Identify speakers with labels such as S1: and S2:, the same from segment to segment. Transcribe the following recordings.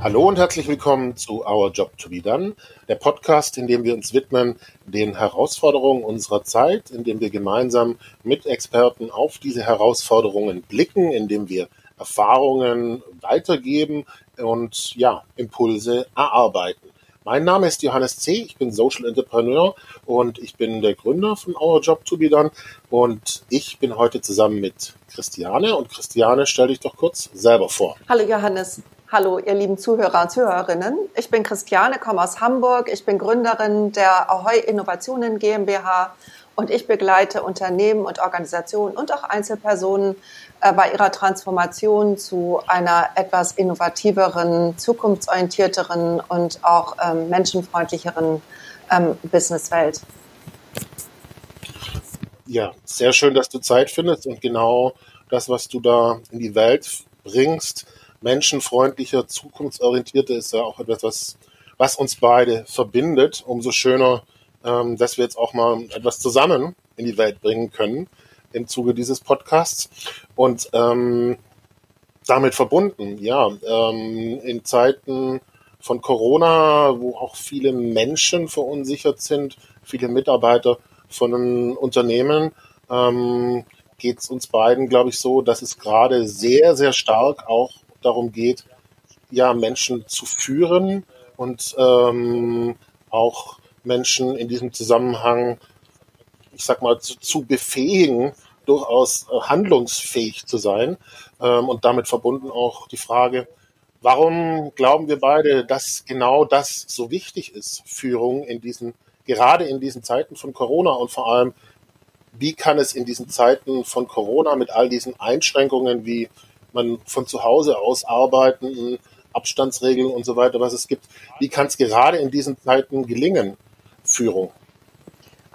S1: Hallo und herzlich willkommen zu Our Job to be Done, der Podcast, in dem wir uns widmen den Herausforderungen unserer Zeit, in dem wir gemeinsam mit Experten auf diese Herausforderungen blicken, in dem wir Erfahrungen weitergeben und ja, Impulse erarbeiten. Mein Name ist Johannes C., ich bin Social Entrepreneur und ich bin der Gründer von Our Job to be Done und ich bin heute zusammen mit Christiane und Christiane, stell dich doch kurz selber vor.
S2: Hallo Johannes. Hallo, ihr lieben Zuhörer und Zuhörerinnen. Ich bin Christiane, komme aus Hamburg. Ich bin Gründerin der Ahoy Innovationen GmbH und ich begleite Unternehmen und Organisationen und auch Einzelpersonen bei ihrer Transformation zu einer etwas innovativeren, zukunftsorientierteren und auch ähm, menschenfreundlicheren ähm, Businesswelt.
S1: Ja, sehr schön, dass du Zeit findest und genau das, was du da in die Welt bringst, menschenfreundlicher, zukunftsorientierter ist ja auch etwas, was, was uns beide verbindet. Umso schöner, ähm, dass wir jetzt auch mal etwas zusammen in die Welt bringen können im Zuge dieses Podcasts. Und ähm, damit verbunden, ja, ähm, in Zeiten von Corona, wo auch viele Menschen verunsichert sind, viele Mitarbeiter von Unternehmen, ähm, geht es uns beiden, glaube ich, so, dass es gerade sehr, sehr stark auch darum geht, ja, Menschen zu führen und ähm, auch Menschen in diesem Zusammenhang, ich sag mal, zu, zu befähigen, durchaus äh, handlungsfähig zu sein. Ähm, und damit verbunden auch die Frage, warum glauben wir beide, dass genau das so wichtig ist, Führung in diesen, gerade in diesen Zeiten von Corona und vor allem, wie kann es in diesen Zeiten von Corona mit all diesen Einschränkungen wie man von zu Hause aus arbeiten, Abstandsregeln und so weiter, was es gibt. Wie kann es gerade in diesen Zeiten gelingen, Führung?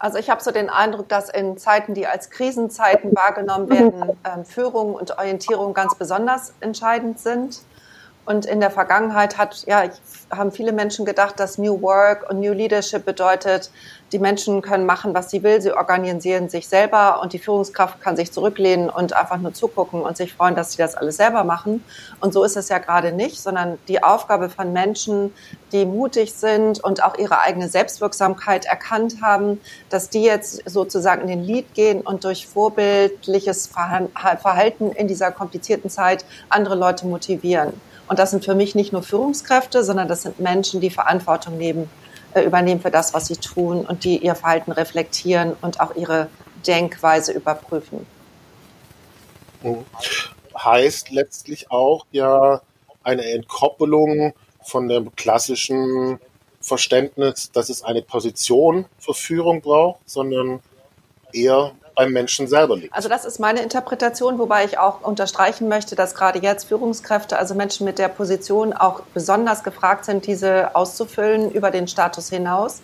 S2: Also ich habe so den Eindruck, dass in Zeiten, die als Krisenzeiten wahrgenommen werden, äh, Führung und Orientierung ganz besonders entscheidend sind. Und in der Vergangenheit hat, ja, haben viele Menschen gedacht, dass New Work und New Leadership bedeutet, die Menschen können machen, was sie will, sie organisieren sich selber und die Führungskraft kann sich zurücklehnen und einfach nur zugucken und sich freuen, dass sie das alles selber machen. Und so ist es ja gerade nicht, sondern die Aufgabe von Menschen, die mutig sind und auch ihre eigene Selbstwirksamkeit erkannt haben, dass die jetzt sozusagen in den Lead gehen und durch vorbildliches Verhalten in dieser komplizierten Zeit andere Leute motivieren. Und das sind für mich nicht nur Führungskräfte, sondern das sind Menschen, die Verantwortung nehmen, äh, übernehmen für das, was sie tun und die ihr Verhalten reflektieren und auch ihre Denkweise überprüfen.
S1: Heißt letztlich auch ja eine Entkoppelung von dem klassischen Verständnis, dass es eine Position für Führung braucht, sondern eher beim Menschen selber liegt.
S2: Also das ist meine Interpretation, wobei ich auch unterstreichen möchte, dass gerade jetzt Führungskräfte, also Menschen mit der Position auch besonders gefragt sind, diese auszufüllen über den Status hinaus.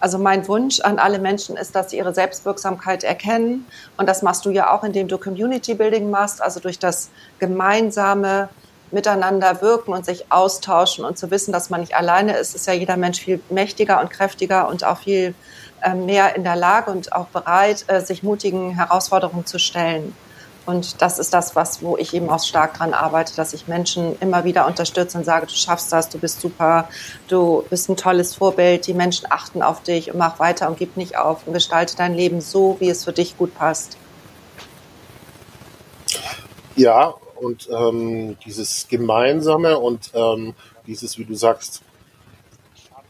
S2: Also mein Wunsch an alle Menschen ist, dass sie ihre Selbstwirksamkeit erkennen. Und das machst du ja auch, indem du Community Building machst, also durch das gemeinsame miteinander wirken und sich austauschen und zu wissen, dass man nicht alleine ist, ist ja jeder Mensch viel mächtiger und kräftiger und auch viel mehr in der Lage und auch bereit, äh, sich mutigen Herausforderungen zu stellen. Und das ist das, was, wo ich eben auch stark dran arbeite, dass ich Menschen immer wieder unterstütze und sage, du schaffst das, du bist super, du bist ein tolles Vorbild, die Menschen achten auf dich und mach weiter und gib nicht auf und gestalte dein Leben so, wie es für dich gut passt.
S1: Ja, und ähm, dieses Gemeinsame und ähm, dieses, wie du sagst,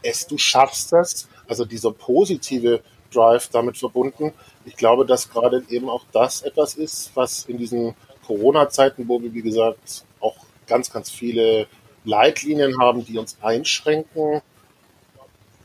S1: es, du schaffst das, also dieser positive Drive damit verbunden. Ich glaube, dass gerade eben auch das etwas ist, was in diesen Corona-Zeiten, wo wir, wie gesagt, auch ganz, ganz viele Leitlinien haben, die uns einschränken,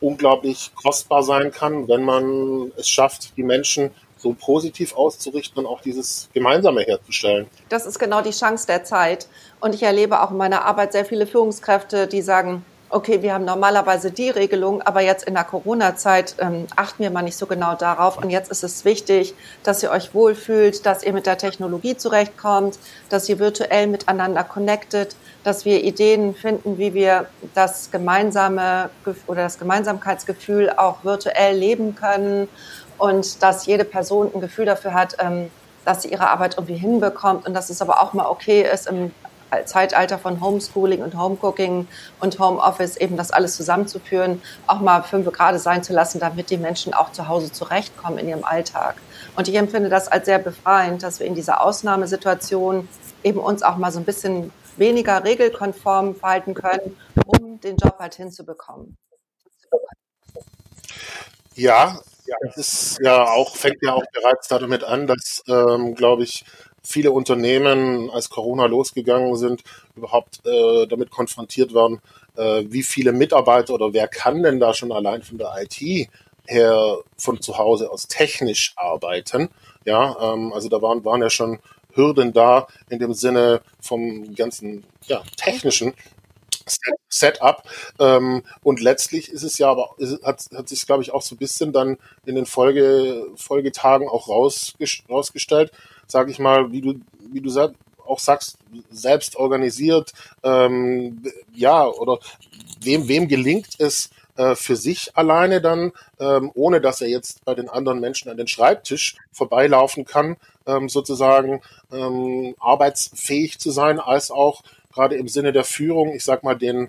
S1: unglaublich kostbar sein kann, wenn man es schafft, die Menschen so positiv auszurichten und auch dieses Gemeinsame herzustellen.
S2: Das ist genau die Chance der Zeit. Und ich erlebe auch in meiner Arbeit sehr viele Führungskräfte, die sagen, okay, wir haben normalerweise die Regelung, aber jetzt in der Corona-Zeit ähm, achten wir mal nicht so genau darauf. Und jetzt ist es wichtig, dass ihr euch wohlfühlt, dass ihr mit der Technologie zurechtkommt, dass ihr virtuell miteinander connectet, dass wir Ideen finden, wie wir das gemeinsame oder das Gemeinsamkeitsgefühl auch virtuell leben können und dass jede Person ein Gefühl dafür hat, ähm, dass sie ihre Arbeit irgendwie hinbekommt und dass es aber auch mal okay ist, im Zeitalter von Homeschooling und Homecooking und Homeoffice eben das alles zusammenzuführen, auch mal fünf Grad sein zu lassen, damit die Menschen auch zu Hause zurechtkommen in ihrem Alltag. Und ich empfinde das als sehr befreiend, dass wir in dieser Ausnahmesituation eben uns auch mal so ein bisschen weniger regelkonform verhalten können, um den Job halt hinzubekommen.
S1: Ja, das ist ja auch, fängt ja auch bereits damit an, dass, ähm, glaube ich, viele Unternehmen, als Corona losgegangen sind, überhaupt äh, damit konfrontiert waren, äh, wie viele Mitarbeiter oder wer kann denn da schon allein von der IT her von zu Hause aus technisch arbeiten. Ja, ähm, also da waren, waren ja schon Hürden da in dem Sinne vom ganzen ja, technischen Setup. Ähm, und letztlich ist es ja aber, hat, hat sich, glaube ich, auch so ein bisschen dann in den Folge, Folgetagen auch rausgestellt, sage ich mal, wie du, wie du sag, auch sagst, selbst organisiert, ähm, ja, oder wem, wem gelingt es, äh, für sich alleine dann, ähm, ohne dass er jetzt bei den anderen Menschen an den Schreibtisch vorbeilaufen kann, ähm, sozusagen ähm, arbeitsfähig zu sein, als auch gerade im Sinne der Führung, ich sag mal, den,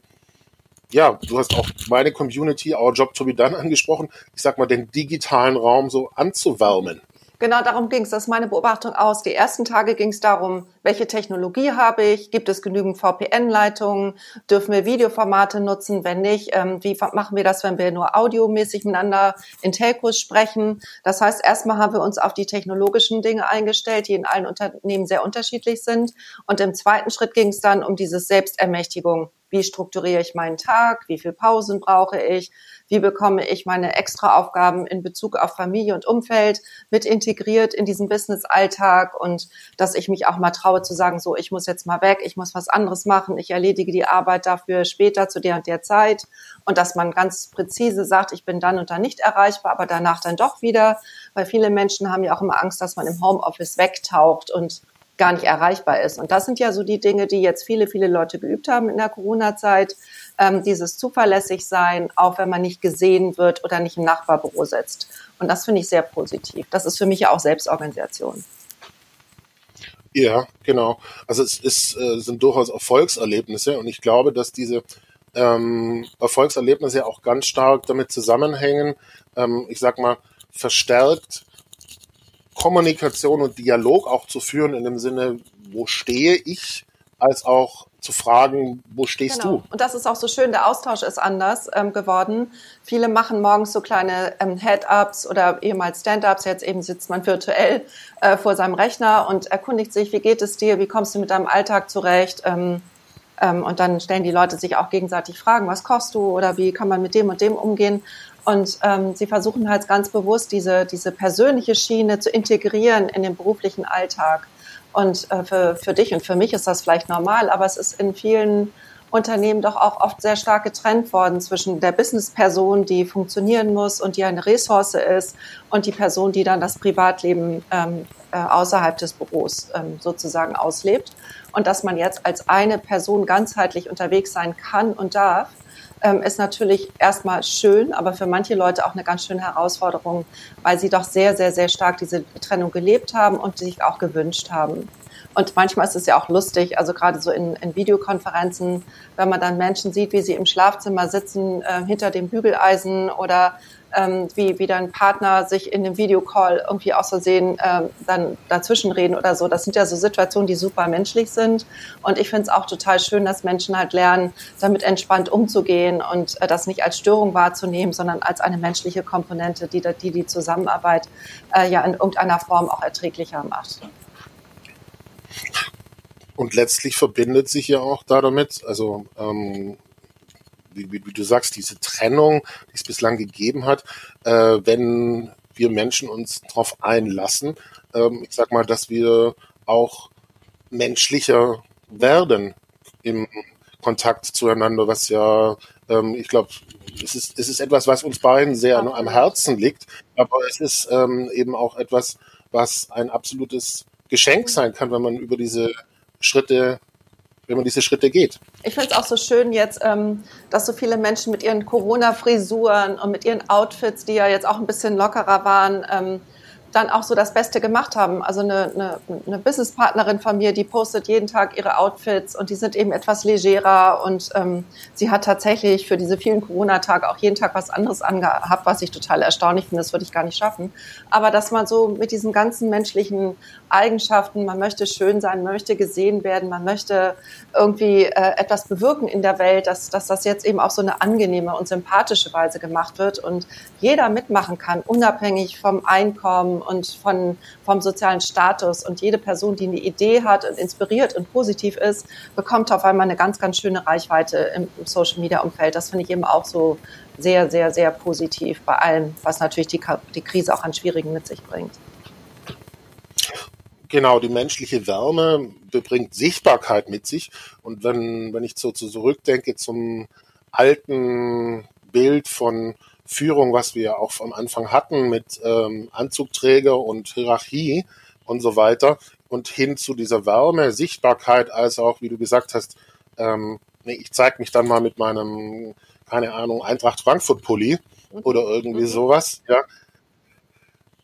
S1: ja, du hast auch meine Community, Our Job to be Done angesprochen, ich sag mal, den digitalen Raum so anzuwärmen.
S2: Genau darum ging es. Das ist meine Beobachtung aus. Die ersten Tage ging es darum, welche Technologie habe ich? Gibt es genügend VPN-Leitungen? Dürfen wir Videoformate nutzen? Wenn nicht, ähm, wie machen wir das, wenn wir nur audiomäßig miteinander in Telcos sprechen? Das heißt, erstmal haben wir uns auf die technologischen Dinge eingestellt, die in allen Unternehmen sehr unterschiedlich sind. Und im zweiten Schritt ging es dann um diese Selbstermächtigung. Wie strukturiere ich meinen Tag? Wie viel Pausen brauche ich? Wie bekomme ich meine Extraaufgaben in Bezug auf Familie und Umfeld mit integriert in diesen Business-Alltag und dass ich mich auch mal traue zu sagen, so, ich muss jetzt mal weg, ich muss was anderes machen, ich erledige die Arbeit dafür später zu der und der Zeit und dass man ganz präzise sagt, ich bin dann und dann nicht erreichbar, aber danach dann doch wieder, weil viele Menschen haben ja auch immer Angst, dass man im Homeoffice wegtaucht und gar nicht erreichbar ist. Und das sind ja so die Dinge, die jetzt viele, viele Leute geübt haben in der Corona-Zeit. Ähm, dieses zuverlässig sein, auch wenn man nicht gesehen wird oder nicht im Nachbarbüro sitzt. Und das finde ich sehr positiv. Das ist für mich ja auch Selbstorganisation.
S1: Ja, genau. Also es ist, äh, sind durchaus Erfolgserlebnisse und ich glaube, dass diese ähm, Erfolgserlebnisse auch ganz stark damit zusammenhängen, ähm, ich sag mal, verstärkt Kommunikation und Dialog auch zu führen in dem Sinne, wo stehe ich, als auch zu fragen, wo stehst genau. du?
S2: Und das ist auch so schön, der Austausch ist anders ähm, geworden. Viele machen morgens so kleine ähm, Head-Ups oder ehemals Stand-Ups, jetzt eben sitzt man virtuell äh, vor seinem Rechner und erkundigt sich, wie geht es dir, wie kommst du mit deinem Alltag zurecht? Ähm, ähm, und dann stellen die Leute sich auch gegenseitig Fragen, was kochst du oder wie kann man mit dem und dem umgehen? Und ähm, sie versuchen halt ganz bewusst, diese, diese persönliche Schiene zu integrieren in den beruflichen Alltag. Und äh, für, für dich und für mich ist das vielleicht normal, aber es ist in vielen Unternehmen doch auch oft sehr stark getrennt worden zwischen der Businessperson, die funktionieren muss und die eine Ressource ist, und die Person, die dann das Privatleben ähm, äh, außerhalb des Büros ähm, sozusagen auslebt. Und dass man jetzt als eine Person ganzheitlich unterwegs sein kann und darf, ähm, ist natürlich erstmal schön, aber für manche Leute auch eine ganz schöne Herausforderung, weil sie doch sehr, sehr, sehr stark diese Trennung gelebt haben und sich auch gewünscht haben. Und manchmal ist es ja auch lustig, also gerade so in, in Videokonferenzen, wenn man dann Menschen sieht, wie sie im Schlafzimmer sitzen, äh, hinter dem Bügeleisen oder ähm, wie, wie dein Partner sich in dem Videocall irgendwie aus Versehen ähm, dann dazwischen reden oder so. Das sind ja so Situationen, die super menschlich sind. Und ich finde es auch total schön, dass Menschen halt lernen, damit entspannt umzugehen und äh, das nicht als Störung wahrzunehmen, sondern als eine menschliche Komponente, die die, die Zusammenarbeit äh, ja in irgendeiner Form auch erträglicher macht.
S1: Und letztlich verbindet sich ja auch damit, also ähm, wie, wie, wie, du sagst, diese Trennung, die es bislang gegeben hat, äh, wenn wir Menschen uns darauf einlassen, ähm, ich sag mal, dass wir auch menschlicher werden im Kontakt zueinander, was ja, ähm, ich glaube, es ist, es ist etwas, was uns beiden sehr am Herzen liegt, aber es ist ähm, eben auch etwas, was ein absolutes Geschenk sein kann, wenn man über diese Schritte wenn man diese Schritte geht.
S2: Ich finde es auch so schön jetzt, ähm, dass so viele Menschen mit ihren Corona-Frisuren und mit ihren Outfits, die ja jetzt auch ein bisschen lockerer waren, ähm, dann auch so das Beste gemacht haben. Also eine, eine, eine Businesspartnerin von mir, die postet jeden Tag ihre Outfits und die sind eben etwas legerer und ähm, sie hat tatsächlich für diese vielen Corona-Tage auch jeden Tag was anderes angehabt, was ich total erstaunlich finde, das würde ich gar nicht schaffen. Aber dass man so mit diesen ganzen menschlichen Eigenschaften, man möchte schön sein, möchte gesehen werden, man möchte irgendwie äh, etwas bewirken in der Welt, dass, dass das jetzt eben auf so eine angenehme und sympathische Weise gemacht wird und jeder mitmachen kann, unabhängig vom Einkommen und von, vom sozialen Status. Und jede Person, die eine Idee hat und inspiriert und positiv ist, bekommt auf einmal eine ganz, ganz schöne Reichweite im, im Social-Media-Umfeld. Das finde ich eben auch so sehr, sehr, sehr positiv bei allem, was natürlich die, die Krise auch an Schwierigen mit sich bringt.
S1: Genau, die menschliche Wärme bringt Sichtbarkeit mit sich. Und wenn, wenn ich so zurückdenke zum alten Bild von Führung, was wir auch am Anfang hatten mit ähm, Anzugträger und Hierarchie und so weiter und hin zu dieser Wärme, Sichtbarkeit, als auch, wie du gesagt hast, ähm, nee, ich zeige mich dann mal mit meinem, keine Ahnung, Eintracht Frankfurt Pulli mhm. oder irgendwie mhm. sowas, ja,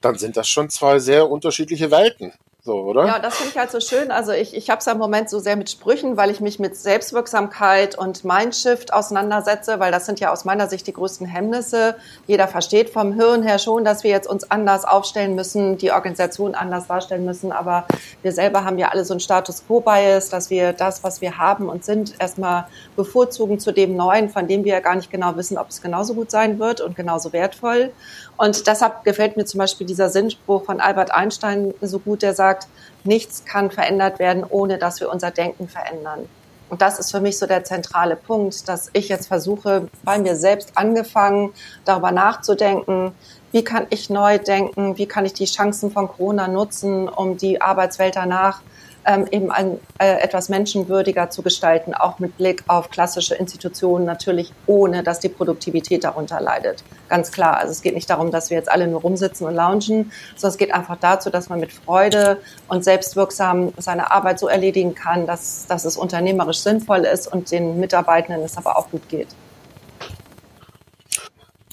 S1: dann sind das schon zwei sehr unterschiedliche Welten. So, oder?
S2: Ja, das finde ich halt so schön. Also ich, ich habe es ja im Moment so sehr mit Sprüchen, weil ich mich mit Selbstwirksamkeit und Mindshift auseinandersetze, weil das sind ja aus meiner Sicht die größten Hemmnisse. Jeder versteht vom Hirn her schon, dass wir jetzt uns anders aufstellen müssen, die Organisation anders darstellen müssen, aber wir selber haben ja alle so einen Status Quo-Bias, dass wir das, was wir haben und sind, erstmal bevorzugen zu dem Neuen, von dem wir ja gar nicht genau wissen, ob es genauso gut sein wird und genauso wertvoll. Und deshalb gefällt mir zum Beispiel dieser Sinnspruch von Albert Einstein so gut, der sagt, nichts kann verändert werden, ohne dass wir unser Denken verändern. Und das ist für mich so der zentrale Punkt, dass ich jetzt versuche, bei mir selbst angefangen, darüber nachzudenken, wie kann ich neu denken, wie kann ich die Chancen von Corona nutzen, um die Arbeitswelt danach ähm, eben ein, äh, etwas menschenwürdiger zu gestalten, auch mit Blick auf klassische Institutionen, natürlich ohne, dass die Produktivität darunter leidet. Ganz klar. Also es geht nicht darum, dass wir jetzt alle nur rumsitzen und loungen, sondern es geht einfach dazu, dass man mit Freude und selbstwirksam seine Arbeit so erledigen kann, dass, dass es unternehmerisch sinnvoll ist und den Mitarbeitenden es aber auch gut geht.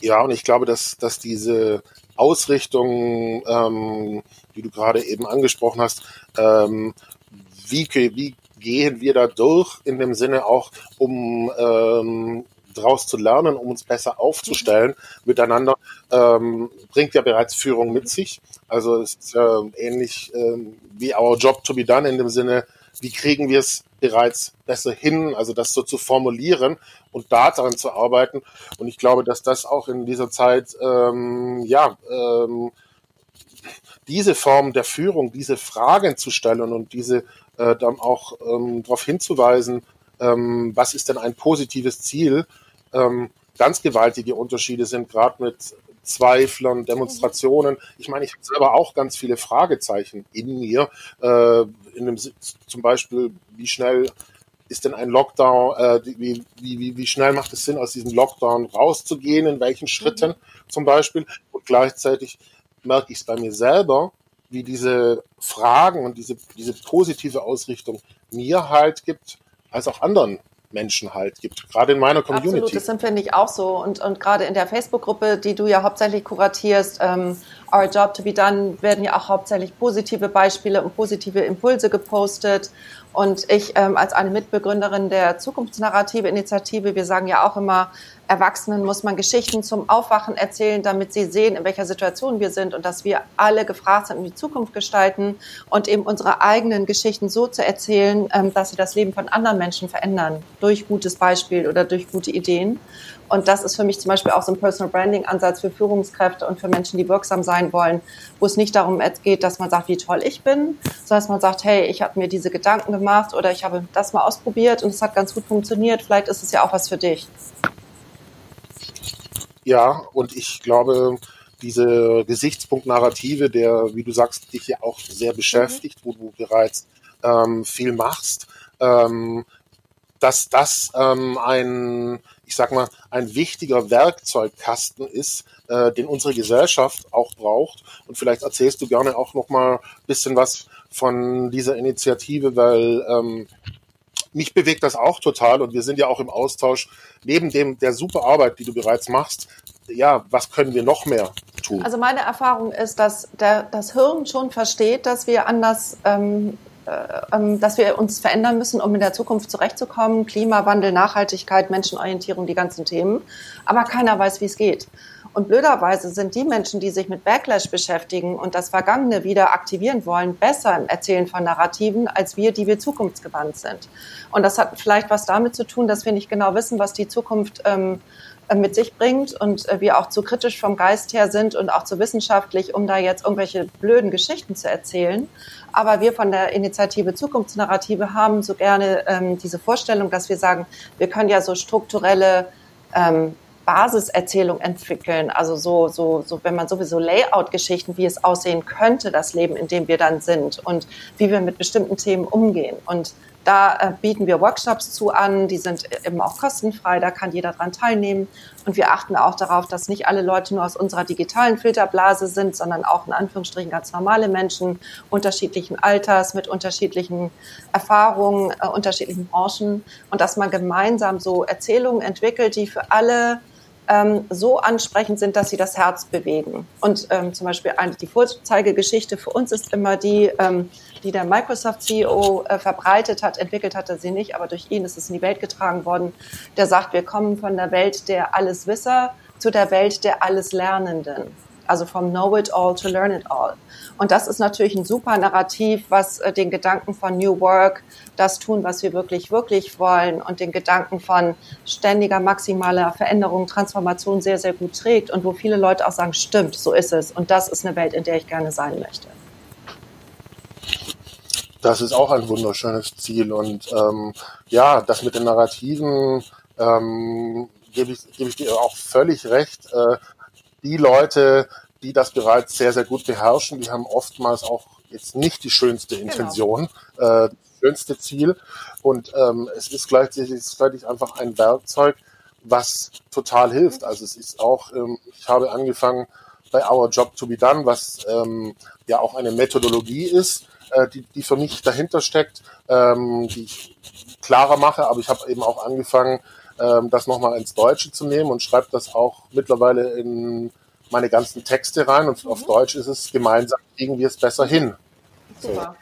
S1: Ja, und ich glaube, dass, dass diese Ausrichtung, ähm, die du gerade eben angesprochen hast, ähm, wie, wie gehen wir da durch in dem Sinne auch, um ähm, daraus zu lernen, um uns besser aufzustellen miteinander, ähm, bringt ja bereits Führung mit sich. Also es ist ja ähnlich ähm, wie our job to be done in dem Sinne, wie kriegen wir es bereits besser hin, also das so zu formulieren und da daran zu arbeiten. Und ich glaube, dass das auch in dieser Zeit ähm, ja ähm, diese Form der Führung, diese Fragen zu stellen und diese äh, dann auch ähm, darauf hinzuweisen, ähm, was ist denn ein positives Ziel, ähm, ganz gewaltige Unterschiede sind, gerade mit Zweiflern, Demonstrationen. Ich meine, ich habe selber auch ganz viele Fragezeichen in mir. Äh, in dem, zum Beispiel, wie schnell ist denn ein Lockdown, äh, wie, wie, wie schnell macht es Sinn, aus diesem Lockdown rauszugehen, in welchen Schritten mhm. zum Beispiel. Und gleichzeitig merke ich es bei mir selber, wie diese Fragen und diese, diese positive Ausrichtung mir halt gibt, als auch anderen Menschen halt gibt, gerade in meiner Community.
S2: Absolut, das empfinde ich auch so. Und, und gerade in der Facebook-Gruppe, die du ja hauptsächlich kuratierst, ähm, Our Job to be Done, werden ja auch hauptsächlich positive Beispiele und positive Impulse gepostet. Und ich ähm, als eine Mitbegründerin der Zukunftsnarrative-Initiative, wir sagen ja auch immer, Erwachsenen muss man Geschichten zum Aufwachen erzählen, damit sie sehen, in welcher Situation wir sind und dass wir alle gefragt sind, um die Zukunft gestalten und eben unsere eigenen Geschichten so zu erzählen, ähm, dass sie das Leben von anderen Menschen verändern, durch gutes Beispiel oder durch gute Ideen. Und das ist für mich zum Beispiel auch so ein Personal Branding Ansatz für Führungskräfte und für Menschen, die wirksam sein wollen, wo es nicht darum geht, dass man sagt, wie toll ich bin, sondern dass man sagt, hey, ich habe mir diese Gedanken gemacht oder ich habe das mal ausprobiert und es hat ganz gut funktioniert. Vielleicht ist es ja auch was für dich.
S1: Ja, und ich glaube, diese Gesichtspunkt-Narrative, der, wie du sagst, dich ja auch sehr beschäftigt, mhm. wo du bereits ähm, viel machst, ähm, dass das ähm, ein, ich sag mal, ein wichtiger Werkzeugkasten ist, äh, den unsere Gesellschaft auch braucht. Und vielleicht erzählst du gerne auch noch mal bisschen was von dieser Initiative, weil ähm, mich bewegt das auch total und wir sind ja auch im Austausch neben dem der super Arbeit, die du bereits machst. Ja, was können wir noch mehr tun?
S2: Also meine Erfahrung ist, dass der, das Hirn schon versteht, dass wir anders, ähm, äh, ähm, dass wir uns verändern müssen, um in der Zukunft zurechtzukommen. Klimawandel, Nachhaltigkeit, Menschenorientierung, die ganzen Themen. Aber keiner weiß, wie es geht. Und blöderweise sind die Menschen, die sich mit Backlash beschäftigen und das Vergangene wieder aktivieren wollen, besser im Erzählen von Narrativen als wir, die wir zukunftsgewandt sind. Und das hat vielleicht was damit zu tun, dass wir nicht genau wissen, was die Zukunft ähm, äh, mit sich bringt und äh, wir auch zu kritisch vom Geist her sind und auch zu wissenschaftlich, um da jetzt irgendwelche blöden Geschichten zu erzählen. Aber wir von der Initiative Zukunftsnarrative haben so gerne ähm, diese Vorstellung, dass wir sagen, wir können ja so strukturelle ähm, Basiserzählung entwickeln. Also so, so, so, wenn man sowieso Layout-Geschichten, wie es aussehen könnte, das Leben, in dem wir dann sind und wie wir mit bestimmten Themen umgehen. Und da äh, bieten wir Workshops zu an, die sind eben auch kostenfrei, da kann jeder dran teilnehmen. Und wir achten auch darauf, dass nicht alle Leute nur aus unserer digitalen Filterblase sind, sondern auch in Anführungsstrichen ganz normale Menschen, unterschiedlichen Alters, mit unterschiedlichen Erfahrungen, äh, unterschiedlichen Branchen. Und dass man gemeinsam so Erzählungen entwickelt, die für alle ähm, so ansprechend sind, dass sie das Herz bewegen. Und ähm, zum Beispiel eine, die Vorzeigegeschichte für uns ist immer die, ähm, die der Microsoft-CEO äh, verbreitet hat, entwickelt hatte sie nicht, aber durch ihn ist es in die Welt getragen worden. Der sagt, wir kommen von der Welt der Alleswisser zu der Welt der Alleslernenden also vom Know it all to learn it all. Und das ist natürlich ein super Narrativ, was äh, den Gedanken von New Work, das tun, was wir wirklich, wirklich wollen und den Gedanken von ständiger maximaler Veränderung, Transformation sehr, sehr gut trägt und wo viele Leute auch sagen, stimmt, so ist es. Und das ist eine Welt, in der ich gerne sein möchte.
S1: Das ist auch ein wunderschönes Ziel. Und ähm, ja, das mit den Narrativen ähm, gebe ich, gebe ich dir auch völlig recht. Äh, die Leute, die das bereits sehr, sehr gut beherrschen, die haben oftmals auch jetzt nicht die schönste genau. Intention, genau. äh, das schönste Ziel. Und ähm, es ist gleichzeitig einfach ein Werkzeug, was total hilft. Also es ist auch, ähm, ich habe angefangen bei Our Job to be Done, was ähm, ja auch eine Methodologie ist, äh, die, die für mich dahinter steckt, ähm, die ich klarer mache, aber ich habe eben auch angefangen, ähm, das nochmal ins Deutsche zu nehmen und schreibe das auch mittlerweile in meine ganzen Texte rein und mhm. auf Deutsch ist es gemeinsam kriegen wir es besser hin. Super.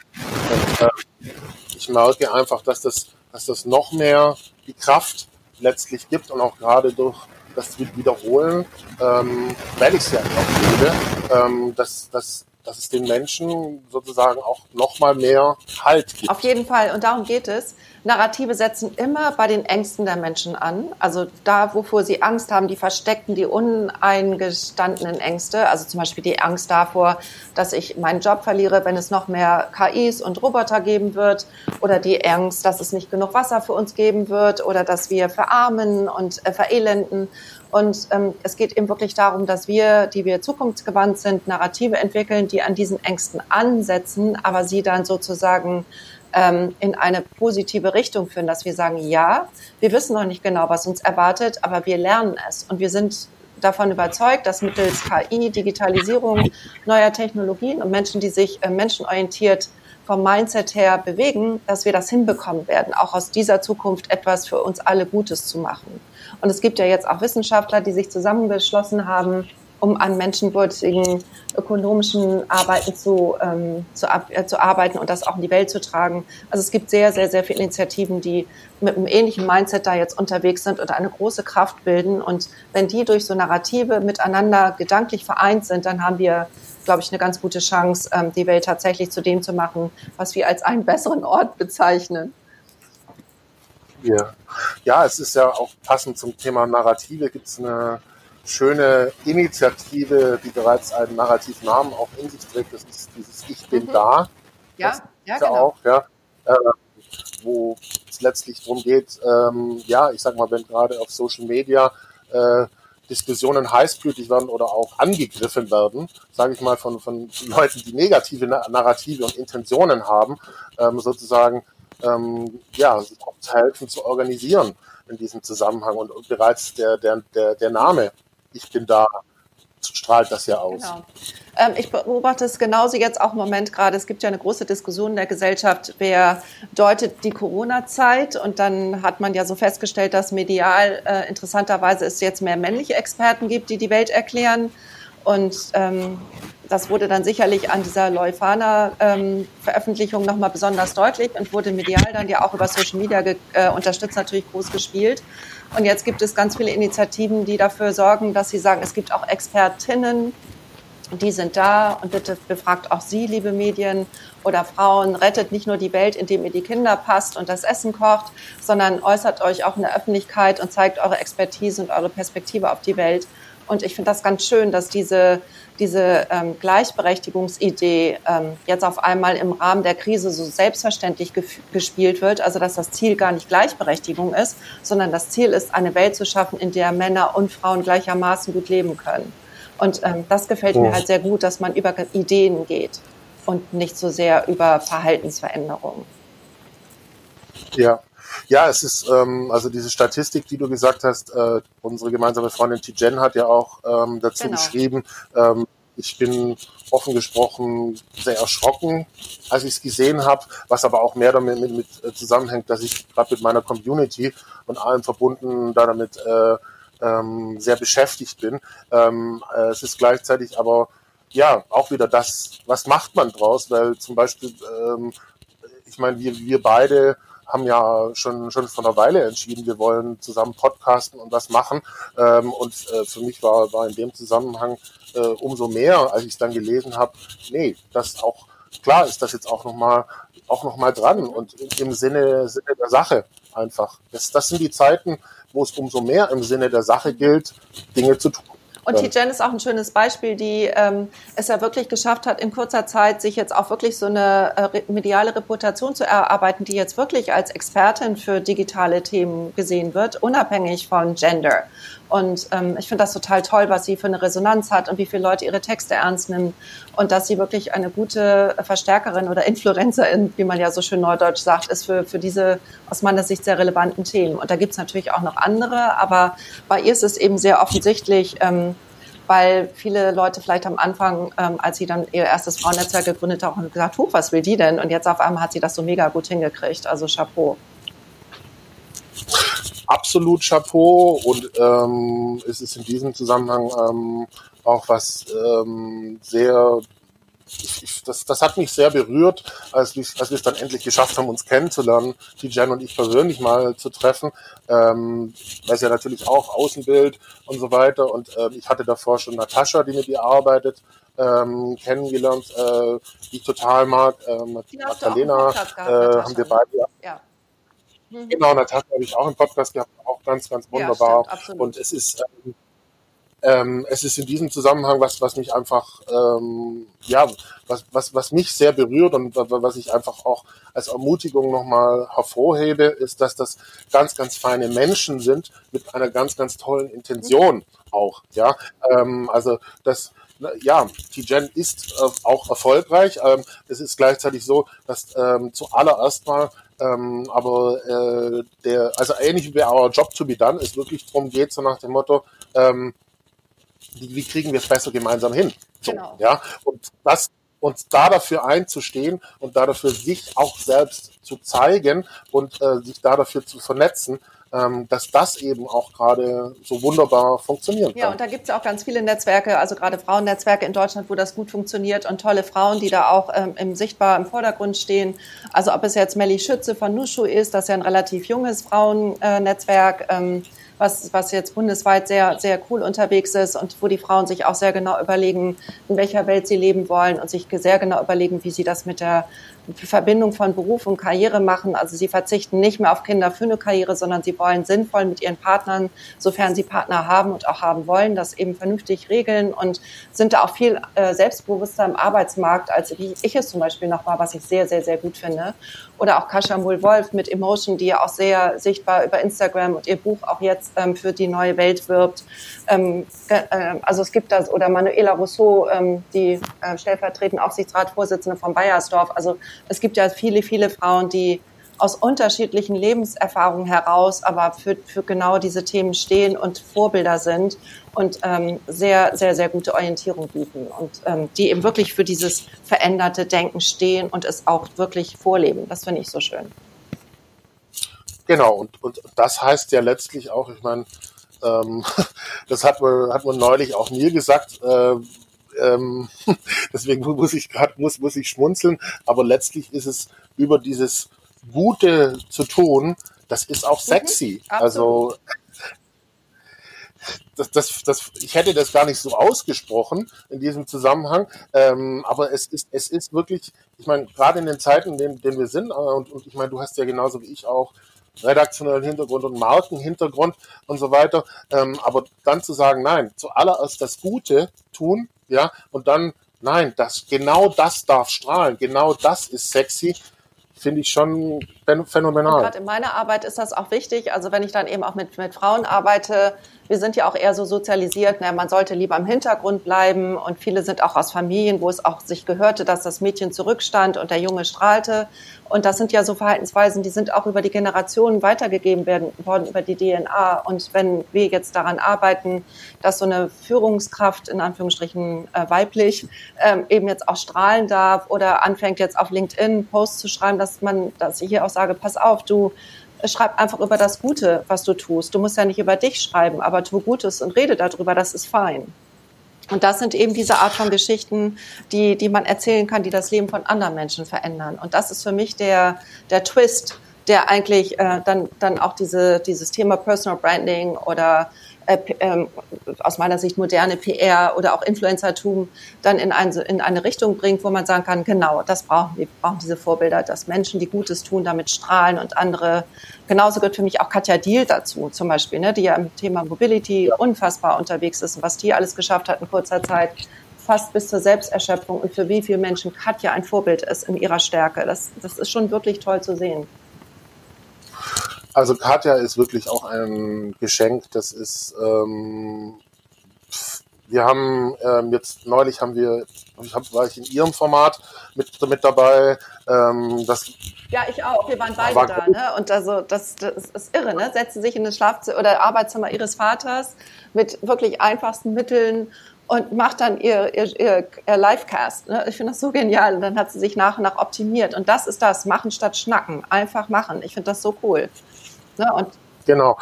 S1: So. Und, äh, ich merke einfach, dass das, dass das noch mehr die Kraft letztlich gibt und auch gerade durch das Wiederholen, ähm, weil ich es ja auch liebe, ähm, dass, dass dass es den Menschen sozusagen auch nochmal mehr Halt gibt.
S2: Auf jeden Fall. Und darum geht es. Narrative setzen immer bei den Ängsten der Menschen an. Also da, wovor sie Angst haben, die versteckten, die uneingestandenen Ängste. Also zum Beispiel die Angst davor, dass ich meinen Job verliere, wenn es noch mehr KIs und Roboter geben wird. Oder die Angst, dass es nicht genug Wasser für uns geben wird. Oder dass wir verarmen und äh, verelenden. Und ähm, es geht eben wirklich darum, dass wir, die wir zukunftsgewandt sind, Narrative entwickeln, die an diesen Ängsten ansetzen, aber sie dann sozusagen ähm, in eine positive Richtung führen, dass wir sagen, ja, wir wissen noch nicht genau, was uns erwartet, aber wir lernen es. Und wir sind davon überzeugt, dass mittels KI, Digitalisierung, neuer Technologien und Menschen, die sich äh, menschenorientiert vom Mindset her bewegen, dass wir das hinbekommen werden, auch aus dieser Zukunft etwas für uns alle Gutes zu machen. Und es gibt ja jetzt auch Wissenschaftler, die sich zusammengeschlossen haben, um an menschenwürdigen ökonomischen Arbeiten zu, ähm, zu, äh, zu arbeiten und das auch in die Welt zu tragen. Also es gibt sehr, sehr, sehr viele Initiativen, die mit einem ähnlichen Mindset da jetzt unterwegs sind und eine große Kraft bilden. Und wenn die durch so Narrative miteinander gedanklich vereint sind, dann haben wir, glaube ich, eine ganz gute Chance, ähm, die Welt tatsächlich zu dem zu machen, was wir als einen besseren Ort bezeichnen.
S1: Ja. ja, es ist ja auch passend zum Thema Narrative, gibt es eine schöne Initiative, die bereits einen Narrativnamen auch in sich trägt. Das ist dieses Ich bin mhm. da.
S2: Ja, das ja, genau. Auch,
S1: ja, äh, wo es letztlich darum geht, ähm, ja, ich sag mal, wenn gerade auf Social Media äh, Diskussionen heißblütig werden oder auch angegriffen werden, sage ich mal, von, von Leuten, die negative Narrative und Intentionen haben, ähm, sozusagen ähm, ja, helfen zu organisieren in diesem Zusammenhang. Und, und bereits der, der, der, der Name ich bin da, strahlt das ja aus. Genau.
S2: Ähm, ich beobachte es genauso jetzt auch im Moment gerade. Es gibt ja eine große Diskussion in der Gesellschaft, wer deutet die Corona-Zeit und dann hat man ja so festgestellt, dass medial äh, interessanterweise es jetzt mehr männliche Experten gibt, die die Welt erklären Und ähm, das wurde dann sicherlich an dieser Leuphana-Veröffentlichung ähm, nochmal besonders deutlich und wurde medial dann ja auch über Social Media äh, unterstützt, natürlich groß gespielt. Und jetzt gibt es ganz viele Initiativen, die dafür sorgen, dass sie sagen, es gibt auch Expertinnen, die sind da und bitte befragt auch Sie, liebe Medien oder Frauen, rettet nicht nur die Welt, indem ihr die Kinder passt und das Essen kocht, sondern äußert euch auch in der Öffentlichkeit und zeigt eure Expertise und eure Perspektive auf die Welt. Und ich finde das ganz schön, dass diese, diese ähm, Gleichberechtigungsidee ähm, jetzt auf einmal im Rahmen der Krise so selbstverständlich gespielt wird. Also dass das Ziel gar nicht Gleichberechtigung ist, sondern das Ziel ist, eine Welt zu schaffen, in der Männer und Frauen gleichermaßen gut leben können. Und ähm, das gefällt oh. mir halt sehr gut, dass man über Ideen geht und nicht so sehr über Verhaltensveränderungen.
S1: Ja, ja, es ist ähm, also diese Statistik, die du gesagt hast. Äh, unsere gemeinsame Freundin Tijen hat ja auch ähm, dazu genau. geschrieben. Ähm, ich bin offen gesprochen sehr erschrocken, als ich es gesehen habe, was aber auch mehr damit mit, mit äh, zusammenhängt, dass ich gerade mit meiner Community und allem verbunden da damit äh, ähm, sehr beschäftigt bin. Ähm, äh, es ist gleichzeitig aber ja auch wieder das, was macht man draus, weil zum Beispiel, ähm, ich meine, wir, wir beide haben ja schon, schon vor einer Weile entschieden, wir wollen zusammen podcasten und was machen. Ähm, und äh, für mich war, war in dem Zusammenhang äh, umso mehr, als ich es dann gelesen habe, nee, das auch klar ist das jetzt auch nochmal auch noch mal dran und im Sinne, Sinne der Sache einfach. Das, das sind die Zeiten, wo es umso mehr im Sinne der Sache gilt, Dinge zu tun.
S2: Und Tijen ist auch ein schönes Beispiel, die ähm, es ja wirklich geschafft hat, in kurzer Zeit sich jetzt auch wirklich so eine äh, mediale Reputation zu erarbeiten, die jetzt wirklich als Expertin für digitale Themen gesehen wird, unabhängig von Gender. Und ähm, ich finde das total toll, was sie für eine Resonanz hat und wie viele Leute ihre Texte ernst nehmen und dass sie wirklich eine gute Verstärkerin oder Influencerin, wie man ja so schön neudeutsch sagt, ist für, für diese aus meiner Sicht sehr relevanten Themen. Und da gibt es natürlich auch noch andere, aber bei ihr ist es eben sehr offensichtlich, ähm, weil viele Leute vielleicht am Anfang, ähm, als sie dann ihr erstes Frauennetzwerk gegründet haben, gesagt, huch, was will die denn? Und jetzt auf einmal hat sie das so mega gut hingekriegt. Also Chapeau
S1: absolut Chapeau und ähm, es ist in diesem Zusammenhang ähm, auch was ähm, sehr ich, ich, das, das hat mich sehr berührt, als, wir, als wir es dann endlich geschafft haben, uns kennenzulernen, die Jen und ich persönlich mal zu treffen, ähm, weil es ja natürlich auch Außenbild und so weiter. Und ähm, ich hatte davor schon Natascha, die mit ihr arbeitet, ähm, kennengelernt, äh, die ich total mag. Ähm, Magdalena äh, haben wir beide ja. Mhm. Genau, Natascha habe ich auch im Podcast gehabt, auch ganz, ganz wunderbar. Ja, stimmt, und es ist, ähm, ähm, es ist in diesem Zusammenhang was, was mich einfach, ähm, ja, was, was, was mich sehr berührt und was ich einfach auch als Ermutigung nochmal hervorhebe, ist, dass das ganz, ganz feine Menschen sind mit einer ganz, ganz tollen Intention mhm. auch, ja. Ähm, also das, ja, T-Gen ist äh, auch erfolgreich. Ähm, es ist gleichzeitig so, dass ähm, zuallererst mal ähm, aber äh, der, also ähnlich wie Our Job to be done, es wirklich darum geht, so nach dem Motto, ähm, wie, wie kriegen wir es besser gemeinsam hin? So, genau. Ja, und das uns da dafür einzustehen und da dafür sich auch selbst zu zeigen und äh, sich da dafür zu vernetzen, ähm, dass das eben auch gerade so wunderbar funktionieren kann.
S2: Ja, und da gibt es auch ganz viele Netzwerke, also gerade Frauennetzwerke in Deutschland, wo das gut funktioniert und tolle Frauen, die da auch ähm, im sichtbar im Vordergrund stehen. Also ob es jetzt Melly Schütze von Nushu ist, das ist ja ein relativ junges Frauennetzwerk. Ähm, was, was jetzt bundesweit sehr, sehr cool unterwegs ist und wo die Frauen sich auch sehr genau überlegen, in welcher Welt sie leben wollen und sich sehr genau überlegen, wie sie das mit der Verbindung von Beruf und Karriere machen. Also sie verzichten nicht mehr auf Kinder für eine Karriere, sondern sie wollen sinnvoll mit ihren Partnern, sofern sie Partner haben und auch haben wollen, das eben vernünftig regeln und sind da auch viel äh, selbstbewusster im Arbeitsmarkt, als wie ich es zum Beispiel noch war, was ich sehr, sehr, sehr gut finde. Oder auch Kascha Mull-Wolf mit Emotion, die ja auch sehr sichtbar über Instagram und ihr Buch auch jetzt ähm, für die neue Welt wirbt. Ähm, äh, also es gibt das, oder Manuela Rousseau, ähm, die äh, stellvertretende Aufsichtsratsvorsitzende von Bayersdorf. Also es gibt ja viele, viele Frauen, die aus unterschiedlichen Lebenserfahrungen heraus, aber für, für genau diese Themen stehen und Vorbilder sind und ähm, sehr, sehr, sehr gute Orientierung bieten und ähm, die eben wirklich für dieses veränderte Denken stehen und es auch wirklich vorleben. Das finde ich so schön.
S1: Genau, und, und das heißt ja letztlich auch, ich meine, ähm, das hat man, hat man neulich auch mir gesagt. Äh, ähm, deswegen muss ich gerade muss, muss ich schmunzeln. Aber letztlich ist es über dieses Gute zu tun, das ist auch mhm. sexy. Mhm, also das, das, das, ich hätte das gar nicht so ausgesprochen in diesem Zusammenhang, ähm, aber es ist, es ist wirklich, ich meine, gerade in den Zeiten, in denen, denen wir sind, äh, und, und ich meine, du hast ja genauso wie ich auch redaktionellen Hintergrund und Markenhintergrund und so weiter. Ähm, aber dann zu sagen, nein, zuallererst das Gute tun, ja, und dann, nein, das, genau das darf strahlen, genau das ist sexy, finde ich schon phänomenal.
S2: Gerade in meiner Arbeit ist das auch wichtig. Also wenn ich dann eben auch mit, mit Frauen arbeite, wir sind ja auch eher so sozialisiert, na, man sollte lieber im Hintergrund bleiben und viele sind auch aus Familien, wo es auch sich gehörte, dass das Mädchen zurückstand und der Junge strahlte. Und das sind ja so Verhaltensweisen, die sind auch über die Generationen weitergegeben werden, worden, über die DNA. Und wenn wir jetzt daran arbeiten, dass so eine Führungskraft, in Anführungsstrichen äh, weiblich, ähm, eben jetzt auch strahlen darf oder anfängt jetzt auf LinkedIn Posts zu schreiben, dass man, dass ich hier auch sage, pass auf, du schreib einfach über das Gute, was du tust. Du musst ja nicht über dich schreiben, aber tu Gutes und rede darüber, das ist fein. Und das sind eben diese Art von Geschichten, die, die man erzählen kann, die das Leben von anderen Menschen verändern. Und das ist für mich der, der Twist, der eigentlich äh, dann, dann auch diese, dieses Thema Personal Branding oder äh, äh, aus meiner Sicht moderne PR oder auch Influencertum dann in, ein, in eine Richtung bringt, wo man sagen kann, genau, das brauchen wir, brauchen diese Vorbilder, dass Menschen, die Gutes tun, damit strahlen und andere. Genauso gehört für mich auch Katja Diel dazu, zum Beispiel, ne, die ja im Thema Mobility unfassbar unterwegs ist und was die alles geschafft hat in kurzer Zeit fast bis zur Selbsterschöpfung und für wie viele Menschen Katja ein Vorbild ist in ihrer Stärke. Das, das ist schon wirklich toll zu sehen.
S1: Also Katja ist wirklich auch ein Geschenk. Das ist, ähm, wir haben ähm, jetzt neulich haben wir, ich hab, war ich in ihrem Format mit, mit dabei. Ähm, das
S2: ja, ich auch. Wir waren beide war da, ne? Und also das, das ist irre, ne? Setzen sich in das Schlafzimmer oder Arbeitszimmer ihres Vaters mit wirklich einfachsten Mitteln und macht dann ihr, ihr, ihr, ihr Livecast. Ne? Ich finde das so genial. Und dann hat sie sich nach und nach optimiert. Und das ist das, machen statt schnacken. Einfach machen. Ich finde das so cool.
S1: Ne? Und genau.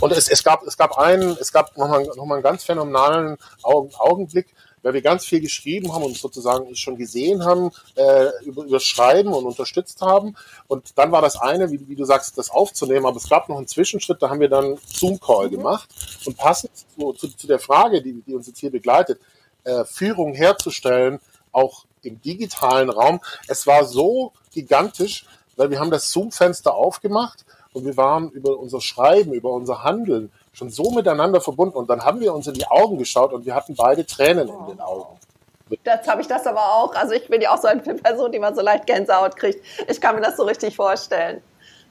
S1: Und es, es, gab, es gab einen, es gab nochmal noch mal einen ganz phänomenalen Augenblick, weil wir ganz viel geschrieben haben und sozusagen schon gesehen haben, äh, über, über Schreiben und unterstützt haben. Und dann war das eine, wie, wie, du sagst, das aufzunehmen, aber es gab noch einen Zwischenschritt, da haben wir dann Zoom-Call mhm. gemacht. Und passend zu, zu, zu, der Frage, die, die uns jetzt hier begleitet, äh, Führung herzustellen, auch im digitalen Raum, es war so gigantisch, weil wir haben das Zoom-Fenster aufgemacht und wir waren über unser Schreiben, über unser Handeln schon so miteinander verbunden. Und dann haben wir uns in die Augen geschaut und wir hatten beide Tränen in den Augen.
S2: Jetzt habe ich das aber auch. Also ich bin ja auch so eine Person, die man so leicht Gänsehaut kriegt. Ich kann mir das so richtig vorstellen.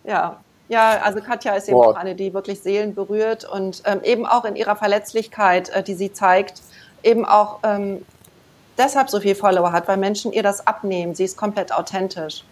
S2: Ja. Ja, also Katja ist eben Boah. auch eine, die wirklich Seelen berührt und ähm, eben auch in ihrer Verletzlichkeit, äh, die sie zeigt, eben auch ähm, deshalb so viel Follower hat, weil Menschen ihr das abnehmen. Sie ist komplett authentisch.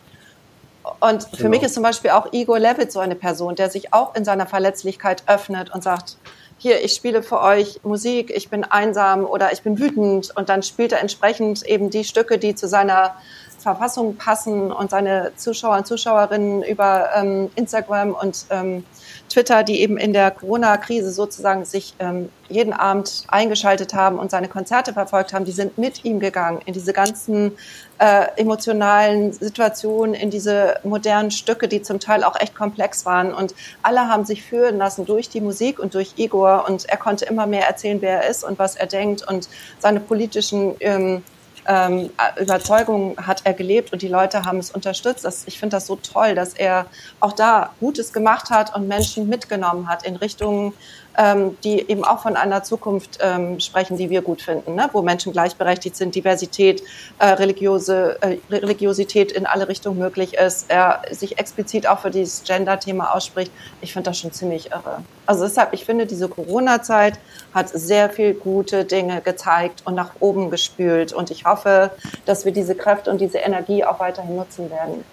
S2: Und für genau. mich ist zum Beispiel auch Igor Levitt so eine Person, der sich auch in seiner Verletzlichkeit öffnet und sagt, hier, ich spiele für euch Musik, ich bin einsam oder ich bin wütend und dann spielt er entsprechend eben die Stücke, die zu seiner Verfassung passen und seine Zuschauer und Zuschauerinnen über ähm, Instagram und ähm, Twitter, die eben in der Corona-Krise sozusagen sich ähm, jeden Abend eingeschaltet haben und seine Konzerte verfolgt haben, die sind mit ihm gegangen in diese ganzen äh, emotionalen Situationen, in diese modernen Stücke, die zum Teil auch echt komplex waren. Und alle haben sich führen lassen durch die Musik und durch Igor. Und er konnte immer mehr erzählen, wer er ist und was er denkt und seine politischen ähm, ähm, Überzeugung hat er gelebt und die Leute haben es unterstützt. Das, ich finde das so toll, dass er auch da Gutes gemacht hat und Menschen mitgenommen hat in Richtungen, ähm, die eben auch von einer Zukunft ähm, sprechen, die wir gut finden, ne? wo Menschen gleichberechtigt sind, Diversität, äh, religiöse, äh, Religiosität in alle Richtungen möglich ist, er sich explizit auch für dieses Gender-Thema ausspricht. Ich finde das schon ziemlich irre. Also deshalb, ich finde, diese Corona-Zeit hat sehr viel gute Dinge gezeigt und nach oben gespült. Und ich hoffe, dass wir diese Kräfte und diese Energie auch weiterhin nutzen werden.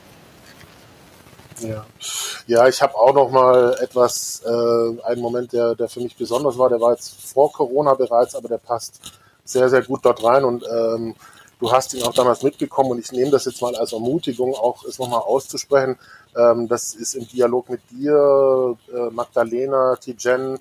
S1: Ja, ja ich habe auch noch mal etwas, äh, einen Moment, der, der für mich besonders war, der war jetzt vor Corona bereits, aber der passt sehr, sehr gut dort rein und ähm, du hast ihn auch damals mitbekommen und ich nehme das jetzt mal als Ermutigung, auch es nochmal auszusprechen. Ähm, das ist im Dialog mit dir, äh, Magdalena, Tijen,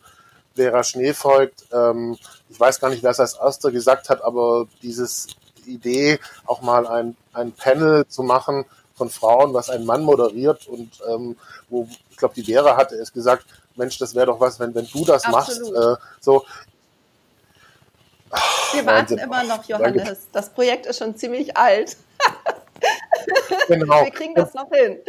S1: Vera Schnee folgt. Ähm, ich weiß gar nicht, wer es als erster gesagt hat, aber dieses Idee, auch mal ein, ein Panel zu machen von Frauen, was ein Mann moderiert und ähm, wo, ich glaube, die Vera hatte es gesagt, Mensch, das wäre doch was, wenn, wenn du das Absolut. machst. Äh, so.
S2: Wir warten immer noch, Johannes. Danke. Das Projekt ist schon ziemlich alt. Genau. Wir kriegen das noch hin.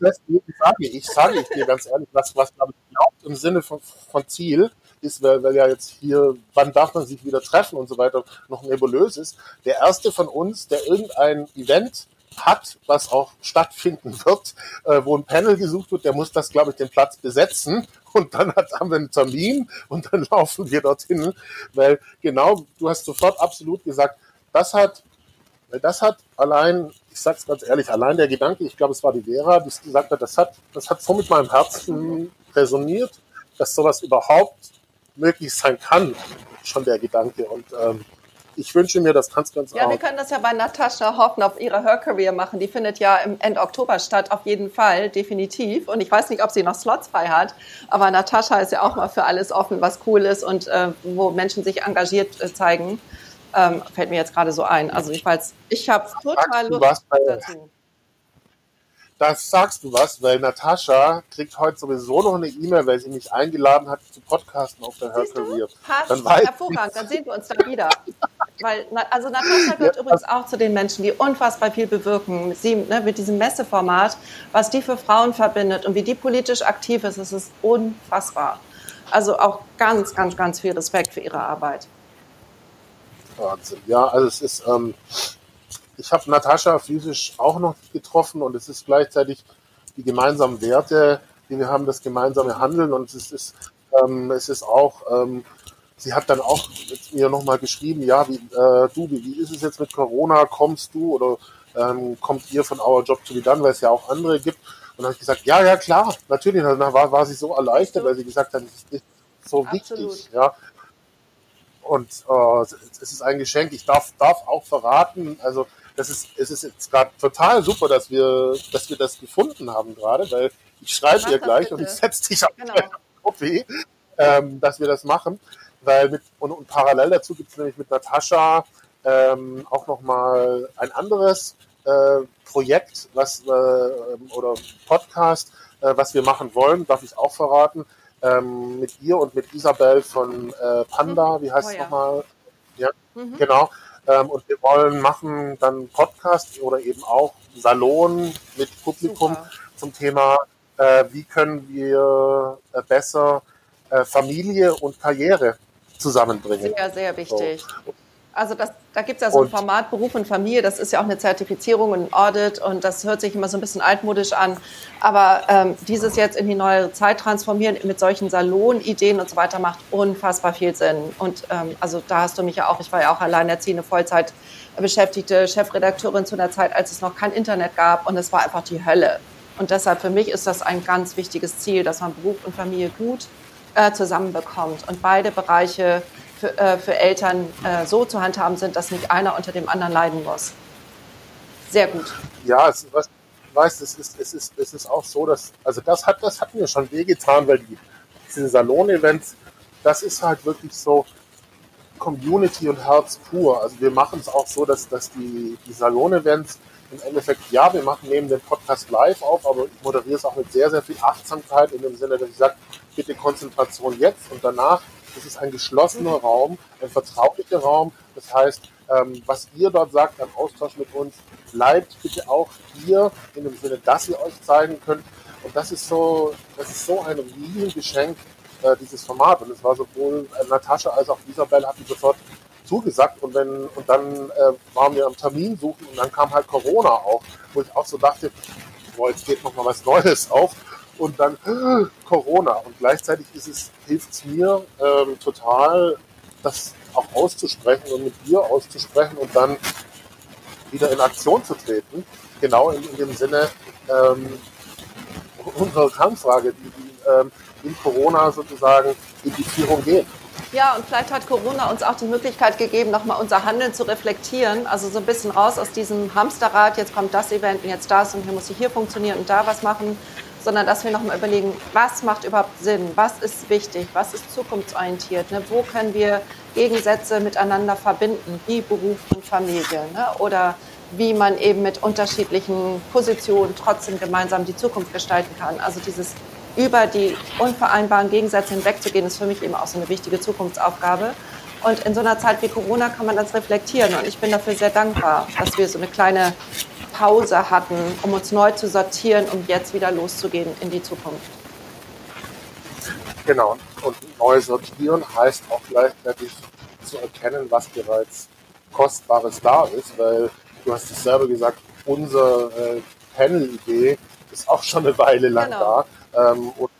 S1: Deswegen sage ich, sage ich dir ganz ehrlich, was, was glaube ich glaubt im Sinne von, von Ziel ist, weil, weil ja jetzt hier, wann darf man sich wieder treffen und so weiter, noch nebulös ist. Der erste von uns, der irgendein Event hat, was auch stattfinden wird, äh, wo ein Panel gesucht wird, der muss das, glaube ich, den Platz besetzen. Und dann hat, haben wir einen Termin und dann laufen wir dorthin, weil genau, du hast sofort absolut gesagt, das hat, das hat allein, ich sag's ganz ehrlich, allein der Gedanke, ich glaube, es war die Vera, die gesagt hat, das hat, das hat so mit meinem Herzen resoniert, dass sowas überhaupt möglich sein kann, schon der Gedanke. Und ähm, ich wünsche mir das ganz, ganz
S2: Ja, auch. wir können das ja bei Natascha Hoffen auf ihrer Her Career machen. Die findet ja im Ende Oktober statt, auf jeden Fall, definitiv. Und ich weiß nicht, ob sie noch Slots frei hat, aber Natascha ist ja auch mal für alles offen, was cool ist und äh, wo Menschen sich engagiert äh, zeigen. Ähm, fällt mir jetzt gerade so ein. Also ich weiß, ich habe total Lust dazu
S1: das sagst du was, weil Natascha kriegt heute sowieso noch eine E-Mail, weil sie mich eingeladen hat zu Podcasten auf der Hörcareer.
S2: Passt, dann hervorragend, dann sehen wir uns dann wieder. Weil, also Natascha gehört ja, übrigens auch zu den Menschen, die unfassbar viel bewirken. Sie, ne, mit diesem Messeformat, was die für Frauen verbindet und wie die politisch aktiv ist, das ist unfassbar. Also auch ganz, ganz, ganz viel Respekt für ihre Arbeit.
S1: Wahnsinn. Ja, also es ist, ähm, ich habe Natascha physisch auch noch getroffen und es ist gleichzeitig die gemeinsamen Werte, die wir haben, das gemeinsame Handeln und es ist, ähm, es ist auch, ähm, sie hat dann auch mit mir nochmal geschrieben, ja, wie, äh, du, wie, wie ist es jetzt mit Corona, kommst du oder ähm, kommt ihr von Our Job to be Done, weil es ja auch andere gibt. Und dann habe ich gesagt, ja, ja, klar, natürlich. Und dann war, war sie so erleichtert, weil sie gesagt hat, es ist so Absolut. wichtig. Ja. Und äh, es ist ein Geschenk. Ich darf, darf auch verraten, also das ist, es ist jetzt gerade total super, dass wir, dass wir das gefunden haben gerade, weil ich schreibe ihr gleich und ich setze dich auf genau. Kopie, ähm, dass wir das machen. Weil mit, und, und parallel dazu gibt es nämlich mit Natascha ähm, auch nochmal ein anderes äh, Projekt, was äh, oder Podcast, äh, was wir machen wollen, darf ich auch verraten. Ähm, mit ihr und mit Isabel von äh, Panda, wie heißt oh, es ja. nochmal? Ja, mhm. genau. Ähm, und wir wollen machen dann Podcast oder eben auch Salon mit Publikum Super. zum Thema, äh, wie können wir äh, besser äh, Familie und Karriere zusammenbringen.
S2: Sehr, sehr wichtig. So. Also das, da gibt es ja so ein Format Beruf und Familie, das ist ja auch eine Zertifizierung und ein Audit und das hört sich immer so ein bisschen altmodisch an. Aber ähm, dieses jetzt in die neue Zeit transformieren mit solchen Salonideen und so weiter macht unfassbar viel Sinn. Und ähm, also da hast du mich ja auch, ich war ja auch alleinerziehende Vollzeit beschäftigte Chefredakteurin zu einer Zeit, als es noch kein Internet gab und es war einfach die Hölle. Und deshalb für mich ist das ein ganz wichtiges Ziel, dass man Beruf und Familie gut äh, zusammenbekommt und beide Bereiche für, äh, für Eltern äh, so zu handhaben sind, dass nicht einer unter dem anderen leiden muss. Sehr gut.
S1: Ja, es, was, weißt, es ist, es ist, es ist auch so, dass, also das hat, das hat mir schon wehgetan, weil die, diese Salon-Events, das ist halt wirklich so Community und Herz pur. Also wir machen es auch so, dass, dass die, die Salon-Events im Endeffekt, ja, wir machen neben dem Podcast live auf, aber ich moderiere es auch mit sehr, sehr viel Achtsamkeit in dem Sinne, dass ich sage, bitte Konzentration jetzt und danach das ist ein geschlossener Raum, ein vertraulicher Raum. Das heißt, ähm, was ihr dort sagt am Austausch mit uns, bleibt bitte auch hier in dem Sinne, dass ihr euch zeigen könnt. Und das ist so, das ist so ein Riesengeschenk, äh, dieses Format. Und es war sowohl äh, Natascha als auch Isabel hatten sofort zugesagt und wenn und dann äh, waren wir am Termin suchen und dann kam halt Corona auch, wo ich auch so dachte, boah, jetzt geht noch mal was Neues auf und dann äh, Corona. Und gleichzeitig ist es, hilft es mir ähm, total, das auch auszusprechen und mit dir auszusprechen und dann wieder in Aktion zu treten. Genau in, in dem Sinne ähm, unserer Kernfrage, die, die ähm, in Corona sozusagen in die Führung geht.
S2: Ja, und vielleicht hat Corona uns auch die Möglichkeit gegeben, nochmal unser Handeln zu reflektieren. Also so ein bisschen raus aus diesem Hamsterrad, jetzt kommt das Event und jetzt das und hier muss ich hier funktionieren und da was machen, sondern dass wir nochmal überlegen, was macht überhaupt Sinn, was ist wichtig, was ist zukunftsorientiert, ne? wo können wir Gegensätze miteinander verbinden, wie Beruf und Familie ne? oder wie man eben mit unterschiedlichen Positionen trotzdem gemeinsam die Zukunft gestalten kann. Also dieses über die unvereinbaren Gegensätze hinwegzugehen, ist für mich eben auch so eine wichtige Zukunftsaufgabe. Und in so einer Zeit wie Corona kann man das reflektieren. Und ich bin dafür sehr dankbar, dass wir so eine kleine Pause hatten, um uns neu zu sortieren, um jetzt wieder loszugehen in die Zukunft.
S1: Genau. Und neu sortieren heißt auch gleichzeitig zu erkennen, was bereits Kostbares da ist, weil du hast es selber gesagt, unsere äh, Panel-Idee ist auch schon eine Weile lang genau. da. Ähm, und,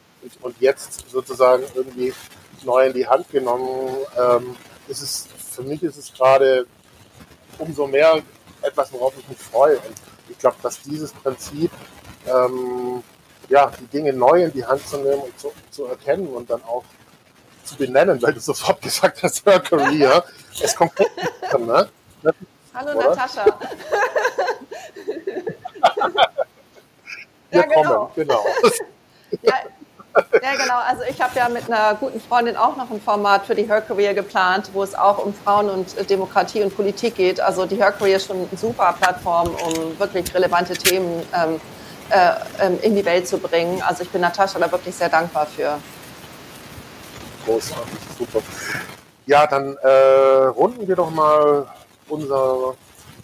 S1: und jetzt sozusagen irgendwie neu in die Hand genommen. Ähm, ist es, für mich ist es gerade umso mehr etwas, worauf ich mich freue. Und ich glaube, dass dieses Prinzip, ähm, ja, die Dinge neu in die Hand zu nehmen und zu, zu erkennen und dann auch zu benennen, weil du sofort gesagt hast, Her Career, es kommt ne?
S2: Hallo Oder? Natascha. ja, genau. Kommen, genau. Ja, ja, genau. Also ich habe ja mit einer guten Freundin auch noch ein Format für die Her Career geplant, wo es auch um Frauen und äh, Demokratie und Politik geht. Also die Her Career ist schon eine super Plattform, um wirklich relevante Themen ähm, äh, ähm, in die Welt zu bringen. Also ich bin Natascha da wirklich sehr dankbar für.
S1: Großartig, super. Ja, dann äh, runden wir doch mal unser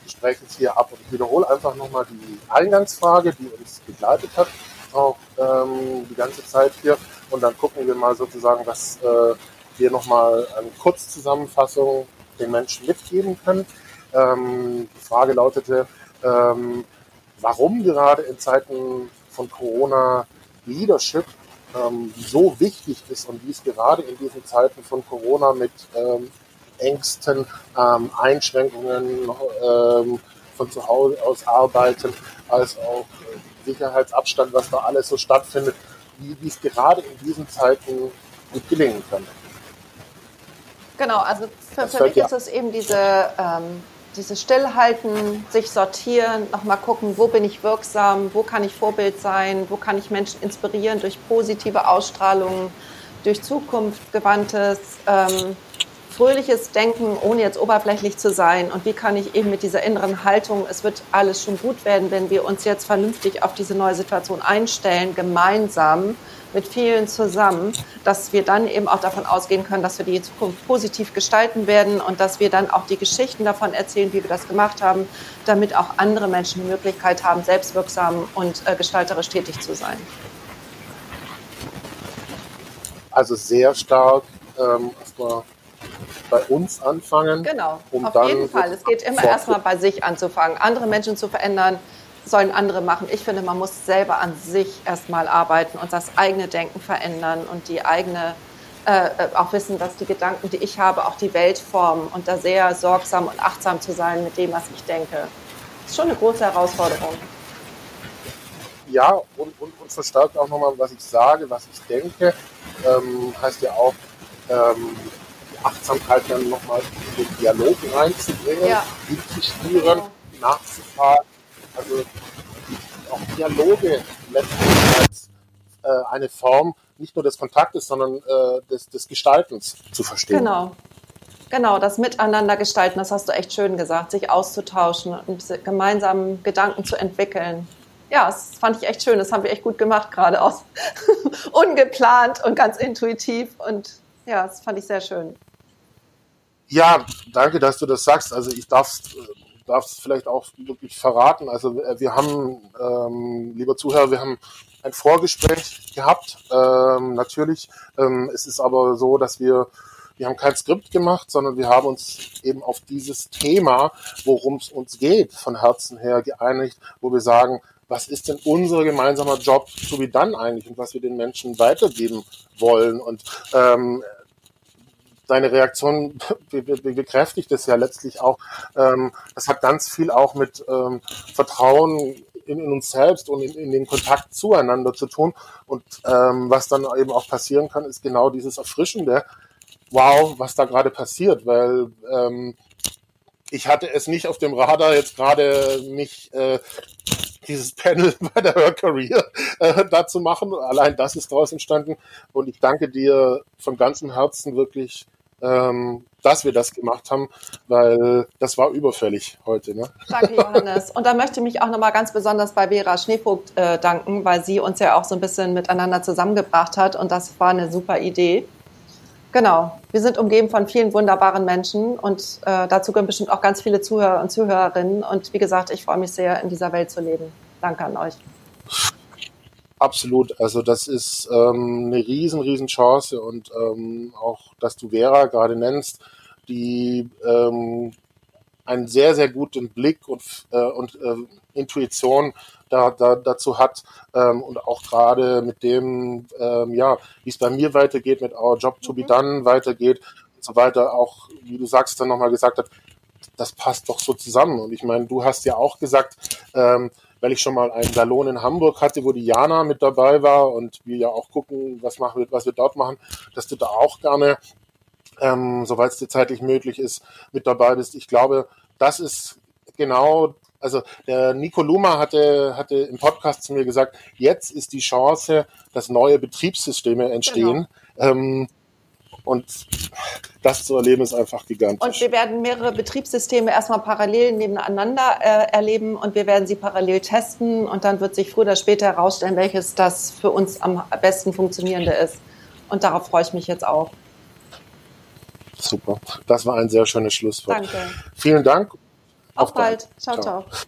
S1: Gespräch jetzt hier ab und wiederhole einfach nochmal die Eingangsfrage, die uns begleitet hat auch ähm, die ganze Zeit hier. Und dann gucken wir mal sozusagen, was äh, wir nochmal eine Kurzzusammenfassung den Menschen mitgeben können. Ähm, die Frage lautete, ähm, warum gerade in Zeiten von Corona Leadership ähm, so wichtig ist und wie es gerade in diesen Zeiten von Corona mit ähm, Ängsten, ähm, Einschränkungen ähm, von zu Hause aus arbeiten, als auch Sicherheitsabstand, was da alles so stattfindet, wie, wie es gerade in diesen Zeiten gut gelingen kann.
S2: Genau, also für, für mich ja. ist es eben diese, ähm, diese Stillhalten, sich sortieren, nochmal gucken, wo bin ich wirksam, wo kann ich Vorbild sein, wo kann ich Menschen inspirieren durch positive Ausstrahlungen, durch zukunftsgewandtes ähm, fröhliches Denken, ohne jetzt oberflächlich zu sein. Und wie kann ich eben mit dieser inneren Haltung, es wird alles schon gut werden, wenn wir uns jetzt vernünftig auf diese neue Situation einstellen, gemeinsam mit vielen zusammen, dass wir dann eben auch davon ausgehen können, dass wir die Zukunft positiv gestalten werden und dass wir dann auch die Geschichten davon erzählen, wie wir das gemacht haben, damit auch andere Menschen die Möglichkeit haben, selbstwirksam und äh, gestalterisch tätig zu sein.
S1: Also sehr stark ähm, erstmal bei uns anfangen.
S2: Genau, um auf jeden Fall. Es geht immer erstmal bei sich anzufangen. Andere Menschen zu verändern, sollen andere machen. Ich finde, man muss selber an sich erstmal arbeiten und das eigene Denken verändern und die eigene, äh, auch wissen, dass die Gedanken, die ich habe, auch die Welt formen und da sehr sorgsam und achtsam zu sein mit dem, was ich denke. Das ist schon eine große Herausforderung.
S1: Ja, und, und, und verstärkt auch nochmal, was ich sage, was ich denke, ähm, heißt ja auch, ähm, Achtsamkeit dann nochmal in den Dialog reinzubringen, ja. hinzuspüren, genau. nachzufragen. Also auch Dialoge letztendlich als äh, eine Form nicht nur des Kontaktes, sondern äh, des, des Gestaltens zu verstehen.
S2: Genau. Genau, das Miteinander gestalten, das hast du echt schön gesagt, sich auszutauschen und gemeinsam Gedanken zu entwickeln. Ja, das fand ich echt schön, das haben wir echt gut gemacht, gerade aus ungeplant und ganz intuitiv und ja, das fand ich sehr schön.
S1: Ja, danke, dass du das sagst. Also ich darf es vielleicht auch wirklich verraten. Also äh, wir haben, ähm, lieber Zuhörer, wir haben ein Vorgespräch gehabt. Ähm, natürlich, ähm, es ist aber so, dass wir wir haben kein Skript gemacht, sondern wir haben uns eben auf dieses Thema, worum es uns geht, von Herzen her geeinigt, wo wir sagen, was ist denn unser gemeinsamer Job, so wie dann eigentlich und was wir den Menschen weitergeben wollen. Und ähm, deine Reaktion bekräftigt es ja letztlich auch. Ähm, das hat ganz viel auch mit ähm, Vertrauen in, in, uns selbst und in, in, den Kontakt zueinander zu tun. Und ähm, was dann eben auch passieren kann, ist genau dieses Erfrischende. Wow, was da gerade passiert, weil ähm, ich hatte es nicht auf dem Radar, jetzt gerade mich äh, dieses Panel bei der Her Career äh, dazu machen. Allein das ist daraus entstanden. Und ich danke dir von ganzem Herzen wirklich ähm, dass wir das gemacht haben, weil das war überfällig heute. Ne?
S2: Danke, Johannes. Und da möchte ich mich auch nochmal ganz besonders bei Vera Schneevogt äh, danken, weil sie uns ja auch so ein bisschen miteinander zusammengebracht hat und das war eine super Idee. Genau, wir sind umgeben von vielen wunderbaren Menschen und äh, dazu gehören bestimmt auch ganz viele Zuhörer und Zuhörerinnen. Und wie gesagt, ich freue mich sehr, in dieser Welt zu leben. Danke an euch.
S1: Absolut. Also das ist ähm, eine riesen, riesen Chance und ähm, auch, dass du Vera gerade nennst, die ähm, einen sehr, sehr guten Blick und, äh, und äh, Intuition da, da, dazu hat ähm, und auch gerade mit dem, ähm, ja, wie es bei mir weitergeht, mit Our Job to be mhm. done weitergeht und so weiter, auch, wie du sagst, dann nochmal gesagt hat, das passt doch so zusammen. Und ich meine, du hast ja auch gesagt, ähm, weil ich schon mal einen Salon in Hamburg hatte, wo die Jana mit dabei war und wir ja auch gucken, was, machen wir, was wir dort machen, dass du da auch gerne, ähm, soweit es dir zeitlich möglich ist, mit dabei bist. Ich glaube, das ist genau, also der Nico Luma hatte, hatte im Podcast zu mir gesagt, jetzt ist die Chance, dass neue Betriebssysteme entstehen. Genau. Ähm, und das zu erleben ist einfach gigantisch.
S2: Und wir werden mehrere Betriebssysteme erstmal parallel nebeneinander äh, erleben und wir werden sie parallel testen und dann wird sich früher oder später herausstellen, welches das für uns am besten funktionierende ist. Und darauf freue ich mich jetzt auch.
S1: Super. Das war ein sehr schönes Schlusswort.
S2: Danke.
S1: Vielen Dank.
S2: Auf, Auf bald. Ciao, ciao. ciao.